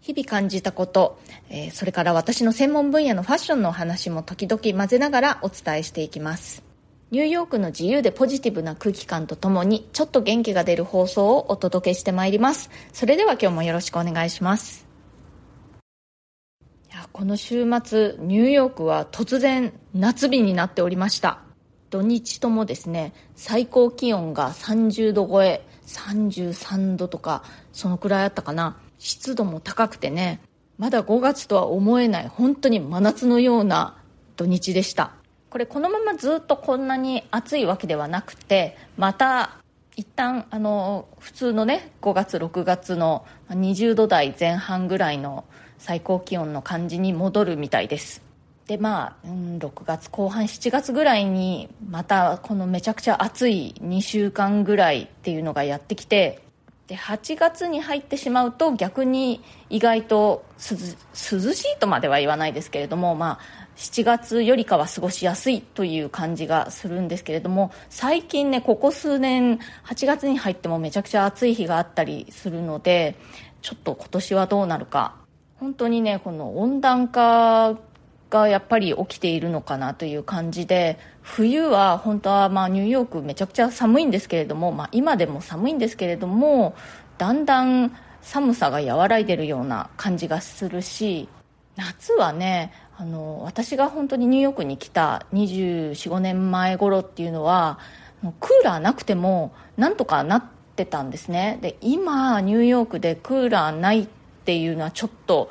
日々感じたこと、えー、それから私の専門分野のファッションのお話も時々混ぜながらお伝えしていきます。ニューヨークの自由でポジティブな空気感とともにちょっと元気が出る放送をお届けしてまいります。それでは今日もよろしくお願いします。やこの週末、ニューヨークは突然夏日になっておりました。土日ともですね、最高気温が30度超え、33度とか、そのくらいあったかな。湿度も高くてねまだ5月とは思えない本当に真夏のような土日でした。これこのままずっとこんなに暑いわけではなくてまた一旦あの普通のね5月6月の20度台前半ぐらいの最高気温の感じに戻るみたいです。でまあ、うん、6月後半7月ぐらいにまたこのめちゃくちゃ暑い2週間ぐらいっていうのがやってきてで8月に入ってしまうと逆に意外と涼しいとまでは言わないですけれども、まあ、7月よりかは過ごしやすいという感じがするんですけれども最近ねここ数年8月に入ってもめちゃくちゃ暑い日があったりするのでちょっと今年はどうなるか。本当にねこの温暖化がやっぱり起きているのかなという感じで冬は本当はまあニューヨークめちゃくちゃ寒いんですけれども、まあ、今でも寒いんですけれどもだんだん寒さが和らいでるような感じがするし夏はねあの私が本当にニューヨークに来た245年前頃っていうのはクーラーなくてもなんとかなってたんですね。で今ニューヨークでクーラーないっていうのはちょっと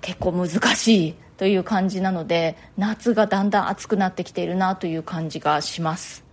結構難しいという感じなので夏がだんだん暑くなってきているなという感じがします。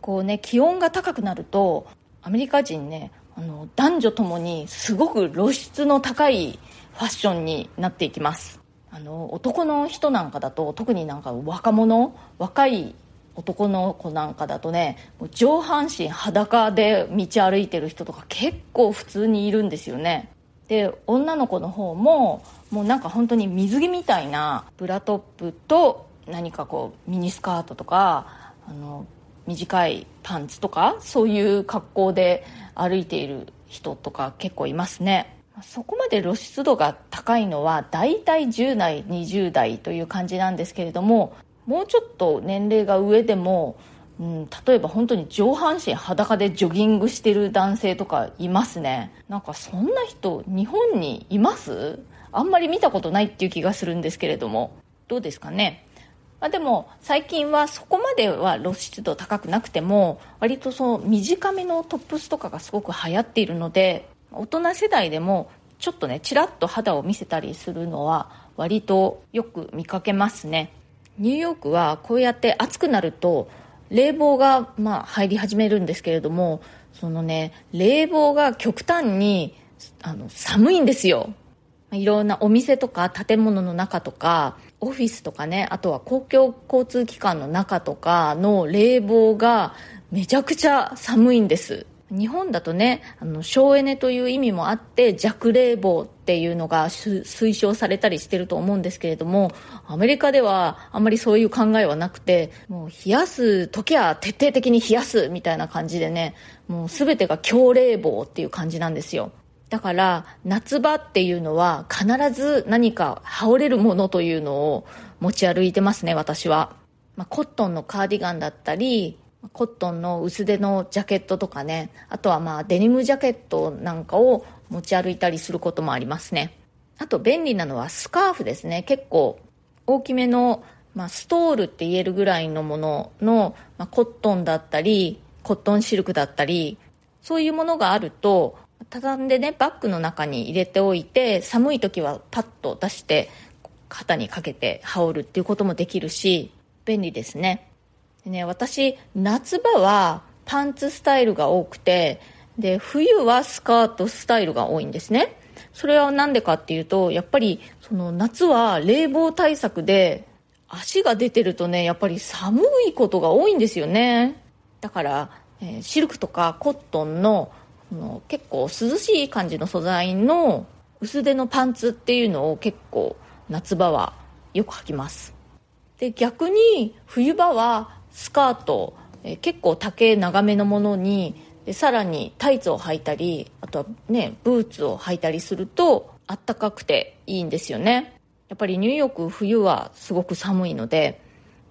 こうね気温が高くなるとアメリカ人ねあの男女ともにすごく露出の高いファッションになっていきます。あの男の人なんかだと特になんか若者若い男の子なんかだとね上半身裸で道歩いてる人とか結構普通にいるんですよね。で女の子の方ももうなんか本当に水着みたいなブラトップと何かこうミニスカートとかあの短いパンツとかそういう格好で歩いている人とか結構いますね。そこまで露出度が高いのは大体10代20代という感じなんですけれどももうちょっと年齢が上でもうん、例えば本当に上半身裸でジョギングしてる男性とかいますね。なんかそんな人日本にいます？あんまり見たことないっていう気がするんですけれども。どうですかね？まあ、でも最近はそこまでは露出度高くなくても割とその短めのトップスとかがすごく流行っているので大人世代でもちょっとねちらっと肌を見せたりするのは割とよく見かけますね。ニューヨークはこうやって暑くなると冷房がまあ入り始めるんですけれどもそのね冷房が極端にあの寒いんですよ。いろんなお店とか建物の中とかオフィスとかねあとは公共交通機関の中とかの冷房がめちゃくちゃ寒いんです。日本だとねあの省エネという意味もあって弱冷房っていうのが推奨されたりしてると思うんですけれどもアメリカではあんまりそういう考えはなくてもう冷やす時は徹底的に冷やすみたいな感じでねもう全てが強冷房っていう感じなんですよ。だから夏場っていうのは必ず何か羽織れるものというのを持ち歩いてますね私は、まあ、コットンのカーディガンだったりコットンの薄手のジャケットとかね。あとはまあデニムジャケットなんかを持ち歩いたりすることもありますね。あと便利なのはスカーフですね。結構大きめの、まあ、ストールって言えるぐらいのものの、まあ、コットンだったりコットンシルクだったりそういうものがあると畳んでねバッグの中に入れておいて寒い時はパッと出して肩にかけて羽織るっていうこともできるし便利ですねでね、私、夏場はパンツスタイルが多くて、で、冬はスカートスタイルが多いんですね。それは何でかっていうと、やっぱり、その夏は冷房対策で足が出てるとねやっぱり寒いことが多いんですよねだから、えー、シルクとかコットンのの結構涼しい感じの素材の薄手のパンツっていうのを結構夏場はよく履きます。で逆に冬場はスカート、え、結構丈長めのものにでさらにタイツを履いたりあとはねブーツを履いたりするとあったかくていいんですよね。やっぱりニューヨーク冬はすごく寒いので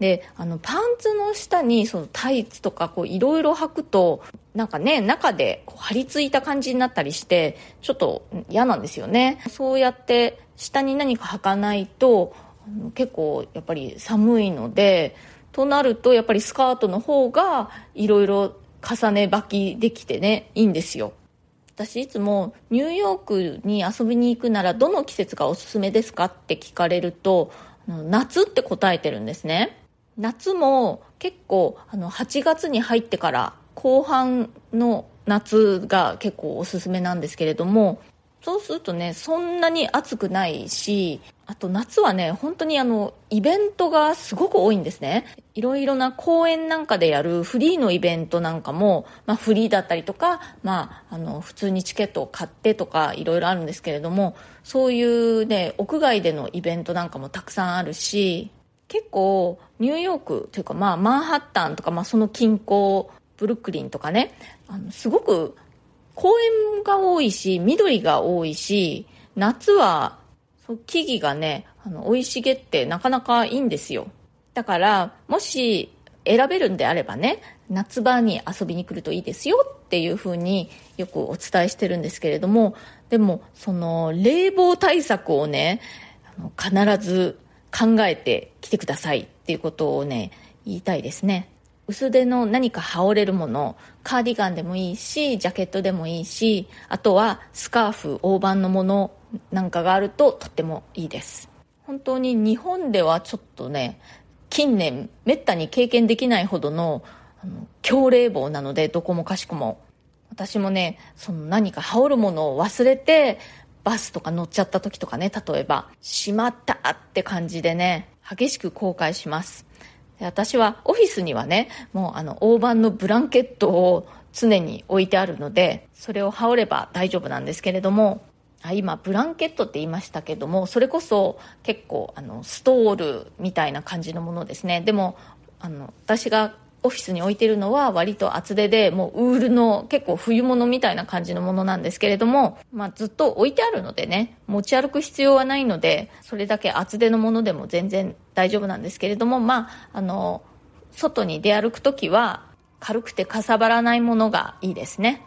であのパンツの下にそのタイツとかいろいろ履くとなんかね中でこう張り付いた感じになったりしてちょっと嫌なんですよね。そうやって下に何か履かないと結構やっぱり寒いのでとなるとやっぱりスカートの方がいろいろ重ね履きできてねいいんですよ。私いつもニューヨークに遊びに行くならどの季節がおすすめですかって聞かれると夏って答えてるんですね。夏も結構あの8月に入ってから後半の夏が結構おすすめなんですけれどもそうするとねそんなに暑くないしあと夏はね本当にあのイベントがすごく多いんですね。いろいろな公園なんかでやるフリーのイベントなんかも、まあ、フリーだったりとか、まあ、あの普通にチケットを買ってとかいろいろあるんですけれどもそういうね屋外でのイベントなんかもたくさんあるし結構ニューヨークというかまあマンハッタンとか、まあ、その近郊ブルックリンとかねあのすごく公園が多いし緑が多いし夏は木々がねあの生い茂ってなかなかいいんですよ。だからもし選べるんであればね夏場に遊びに来るといいですよっていうふうによくお伝えしてるんですけれどもでもその冷房対策をね必ず考えてきてくださいっていうことをね言いたいですね。薄手の何か羽織れるものカーディガンでもいいしジャケットでもいいしあとはスカーフ大判のものなんかがあるととってもいいです。本当に日本ではちょっとね近年めったに経験できないほどのあの強冷房なのでどこもかしこも。私もねその何か羽織るものを忘れてバスとか乗っちゃった時とかね例えばしまったって感じでね激しく後悔します。私はオフィスにはねもうあの大判のブランケットを常に置いてあるのでそれを羽織れば大丈夫なんですけれどもあ今ブランケットって言いましたけどもそれこそ結構あのストールみたいな感じのものですね。でもあの私がオフィスに置いてるのは割と厚手でもうウールの結構冬物みたいな感じのものなんですけれども、まあ、ずっと置いてあるのでね持ち歩く必要はないのでそれだけ厚手のものでも全然大丈夫なんですけれどもまああの外に出歩く時は軽くてかさばらないものがいいですね。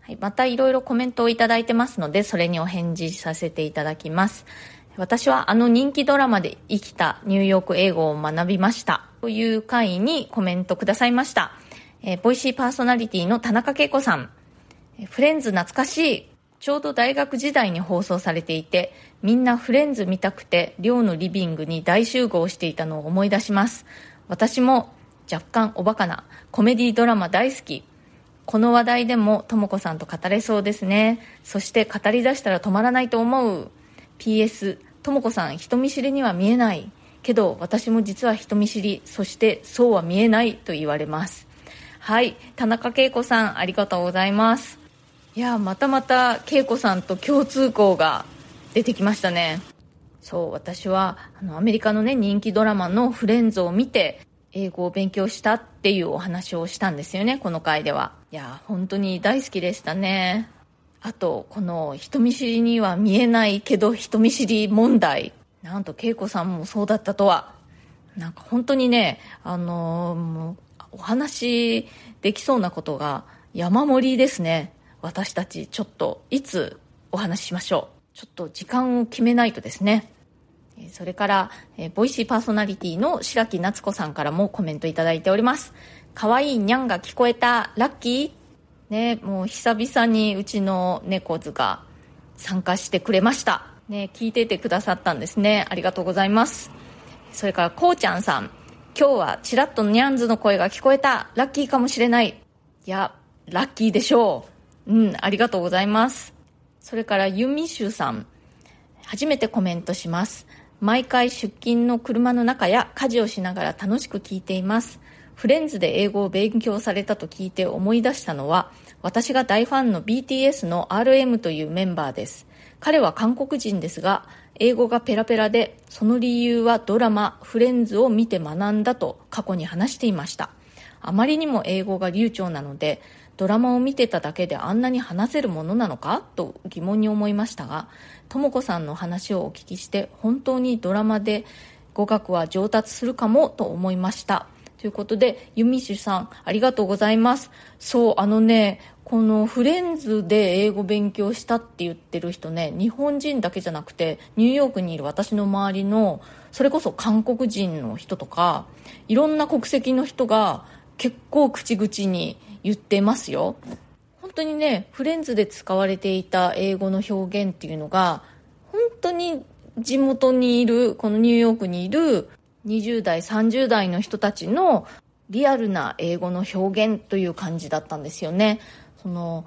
はい、またいろいろコメントをいただいてますのでそれにお返事させていただきます。私はあの人気ドラマで生きたニューヨーク英語を学びました。という回にコメントくださいました。えー、ボイシーパーソナリティの田中恵子さん。フレンズ懐かしい。ちょうど大学時代に放送されていて、みんなフレンズ見たくて寮のリビングに大集合していたのを思い出します。私も若干おバカなコメディドラマ大好き。この話題でもとも子さんと語れそうですね。そして語り出したら止まらないと思う。PS、とも子さん人見知りには見えない。けど私も実は人見知りそしてそうは見えないと言われます。はい。田中恵子さんありがとうございます。いやまたまた恵子さんと共通項が出てきましたね。そう私はあのアメリカのね人気ドラマの「フレンズ」を見て英語を勉強したっていうお話をしたんですよねこの回では。いや本当に大好きでしたね。あとこの人見知りには見えないけど人見知り問題。なんと恵子さんもそうだったとは。なんか本当にねあのー、もうお話できそうなことが山盛りですね。私たちちょっといつお話ししましょう。ちょっと時間を決めないとですね。それから、えボイシーパーソナリティの白木夏子さんからもコメントいただいております。可愛いにゃんが聞こえたラッキー。ねもう久々にうちの猫図が参加してくれました。ね、聞いててくださったんですね。ありがとうございます。それから、こうちゃんさん。今日はちらっとニャンズの声が聞こえた。ラッキーかもしれない。いや、ラッキーでしょう。うん、ありがとうございます。それから、ユミシュさん。初めてコメントします。毎回出勤の車の中や家事をしながら楽しく聞いていますフレンズで英語を勉強されたと聞いて思い出したのは私が大ファンの BTS の RM というメンバーです彼は韓国人ですが英語がペラペラでその理由はドラマフレンズを見て学んだと過去に話していました。あまりにも英語が流暢なのでドラマを見てただけであんなに話せるものなのかと疑問に思いましたがとも子さんの話をお聞きして本当にドラマで語学は上達するかもと思いました。ということでユミシュさんありがとうございます。そうあのねこのフレンズで英語勉強したって言ってる人ね日本人だけじゃなくてニューヨークにいる私の周りのそれこそ韓国人の人とかいろんな国籍の人が結構口々に言ってますよ。本当にねフレンズで使われていた英語の表現っていうのが本当に地元にいるこのニューヨークにいる20代30代の人たちのリアルな英語の表現という感じだったんですよね。その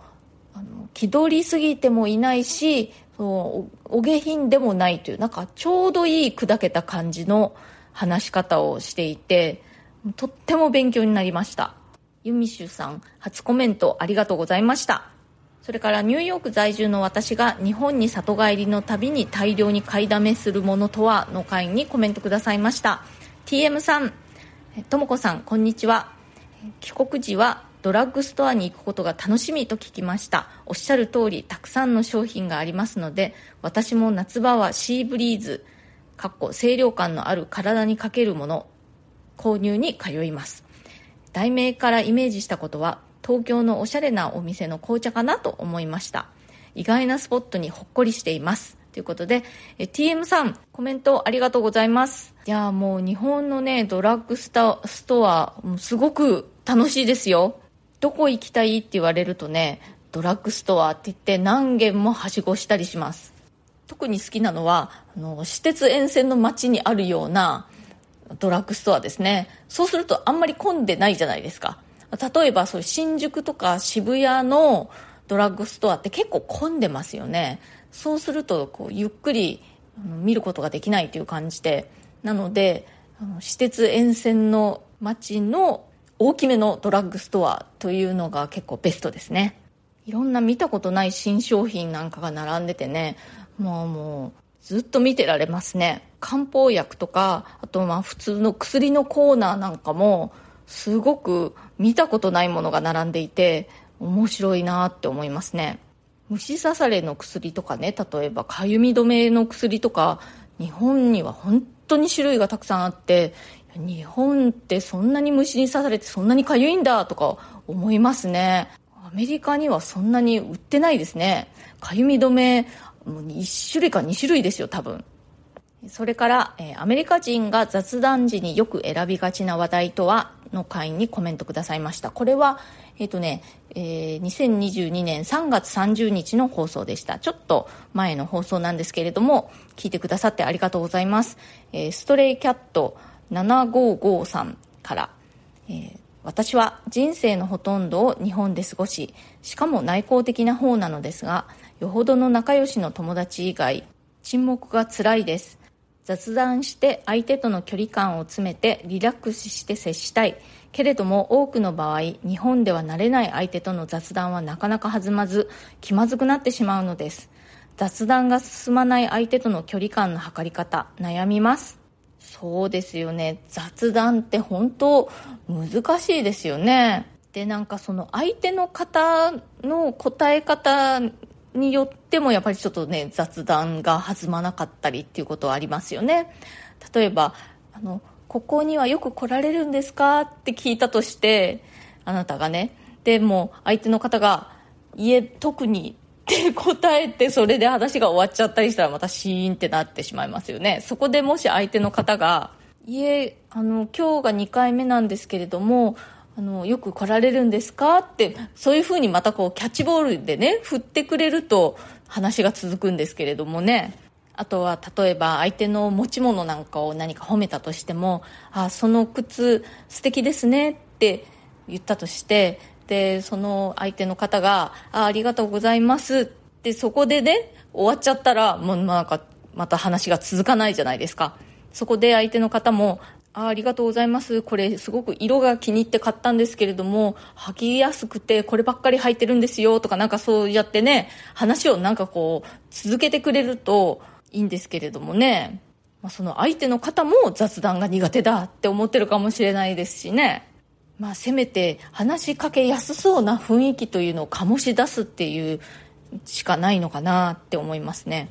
あの気取りすぎてもいないしそのお下品でもないというなんかちょうどいい砕けた感じの話し方をしていてとっても勉強になりました。ユミシュさん初コメントありがとうございました。それからニューヨーク在住の私が日本に里帰りのたびに大量に買いだめするものとはの回にコメントくださいました。TM さんともこさんこんにちは。帰国時はドラッグストアに行くことが楽しみと聞きましたおっしゃる通りたくさんの商品がありますので私も夏場はシーブリーズかっこ清涼感のある体にかけるもの購入に通います題名からイメージしたことは東京のおしゃれなお店の紅茶かなと思いました意外なスポットにほっこりしていますということで、TM さん、コメントありがとうございます。いやもう日本のね、ドラッグスタストア、すごく楽しいですよ。どこ行きたいって言われるとね、ドラッグストアって言って何軒もはしごしたりします。特に好きなのは、あの、私鉄沿線の街にあるようなドラッグストアですね。そうするとあんまり混んでないじゃないですか。例えば、そう新宿とか渋谷のドラッグストアって結構混んでますよね。そうすると、こう、ゆっくり見ることができないという感じで。なので、私鉄沿線の街の大きめのドラッグストアというのが結構ベストですね。いろんな見たことない新商品なんかが並んでてね、もうもうずっと見てられますね。漢方薬とか、あとまあ普通の薬のコーナーなんかも、すごく見たことないものが並んでいて、面白いなって思いますね。虫刺されの薬とかね、例えばかゆみ止めの薬とか、日本には本当に種類がたくさんあって、日本ってそんなに虫に刺されてそんなにかゆいんだとか思いますね。アメリカにはそんなに売ってないですね。かゆみ止めもう1種類か2種類ですよ多分。それから、え、アメリカ人が雑談時によく選びがちな話題とはの会員にコメントくださいました。これはえっ、ー、とね、えー、2022年3月30日の放送でした。ちょっと前の放送なんですけれども聞いてくださってありがとうございます、えー、ストレイキャット755から、えー、私は人生のほとんどを日本で過ごししかも内向的な方なのですがよほどの仲良しの友達以外沈黙が辛いです。雑談して相手との距離感を詰めてリラックスして接したい。けれども多くの場合日本では慣れない相手との雑談はなかなか弾まず気まずくなってしまうのです。雑談が進まない相手との距離感の測り方悩みます。そうですよね。雑談って本当難しいですよね。でなんかその相手の方の答え方によってもやっぱりちょっとね雑談が弾まなかったりっていうことはありますよね。例えばあのここにはよく来られるんですか？って聞いたとしてあなたがね。でも相手の方がいえ特にって答えてそれで話が終わっちゃったりしたらまたシーンってなってしまいますよねそこでもし相手の方が「いえあの今日が2回目なんですけれどもあのよく来られるんですか?」ってそういうふうにまたこうキャッチボールでね振ってくれると話が続くんですけれどもねあとは例えば相手の持ち物なんかを何か褒めたとしても「あその靴素敵ですね」って言ったとしてでその相手の方が「あありがとうございます」ってそこでね終わっちゃったらもうなんかまた話が続かないじゃないですか。そこで相手の方もあありがとうございます。これすごく色が気に入って買ったんですけれども履きやすくてこればっかり履いてるんですよ。とかなんかそうやってね話をなんかこう続けてくれるといいんですけれどもね、ま、その相手の方も雑談が苦手だって思ってるかもしれないですしね。まあせめて話しかけやすそうな雰囲気というのを醸し出すっていうしかないのかなって思いますね。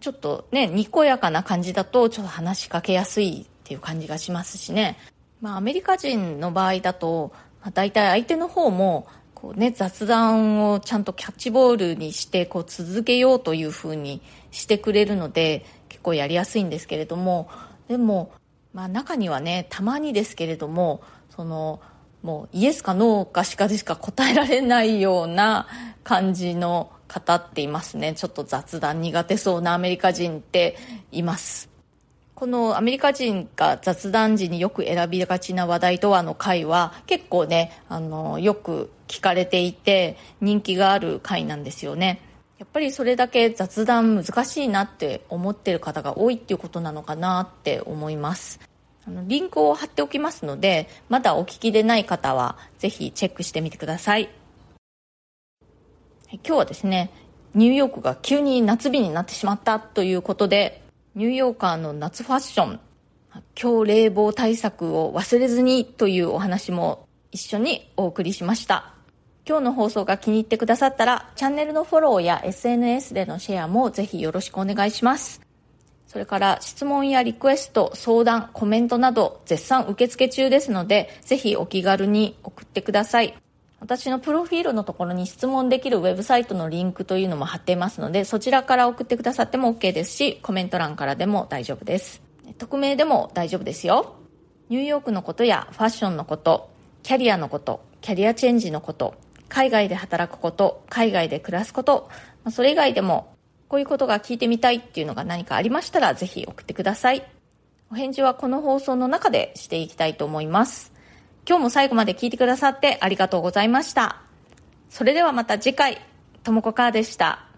ちょっとねにこやかな感じだとちょっと話しかけやすいっていう感じがしますしね、まあ、アメリカ人の場合だと、まあ、大体相手の方もこう、ね、雑談をちゃんとキャッチボールにしてこう続けようというふうにしてくれるので結構やりやすいんですけれども。でも、まあ、中にはねたまにですけれどもそのもうイエスかノーかしかでしか答えられないような感じの方っていますね。ちょっと雑談苦手そうなアメリカ人っています。このアメリカ人が雑談時によく選びがちな話題とはの回は結構ねあのよく聞かれていて人気がある回なんですよね。やっぱりそれだけ雑談難しいなって思ってる方が多いっていうことなのかなって思います。あのリンクを貼っておきますのでまだお聞きでない方はぜひチェックしてみてください。今日はですねニューヨークが急に夏日になってしまったということでニューヨーカーの夏ファッション今日冷房対策を忘れずにというお話も一緒にお送りしました。今日の放送が気に入ってくださったらチャンネルのフォローや SNS でのシェアもぜひよろしくお願いします。それから質問やリクエスト、相談、コメントなど絶賛受付中ですので、ぜひお気軽に送ってください。私のプロフィールのところに質問できるウェブサイトのリンクというのも貼っていますので、そちらから送ってくださっても OK ですし、コメント欄からでも大丈夫です。匿名でも大丈夫ですよ。ニューヨークのことやファッションのこと、キャリアのこと、キャリアチェンジのこと、海外で働くこと、海外で暮らすこと、それ以外でもこういうことが聞いてみたいっていうのが何かありましたら、ぜひ送ってください。お返事はこの放送の中でしていきたいと思います。今日も最後まで聞いてくださってありがとうございました。それではまた次回、ともこかーでした。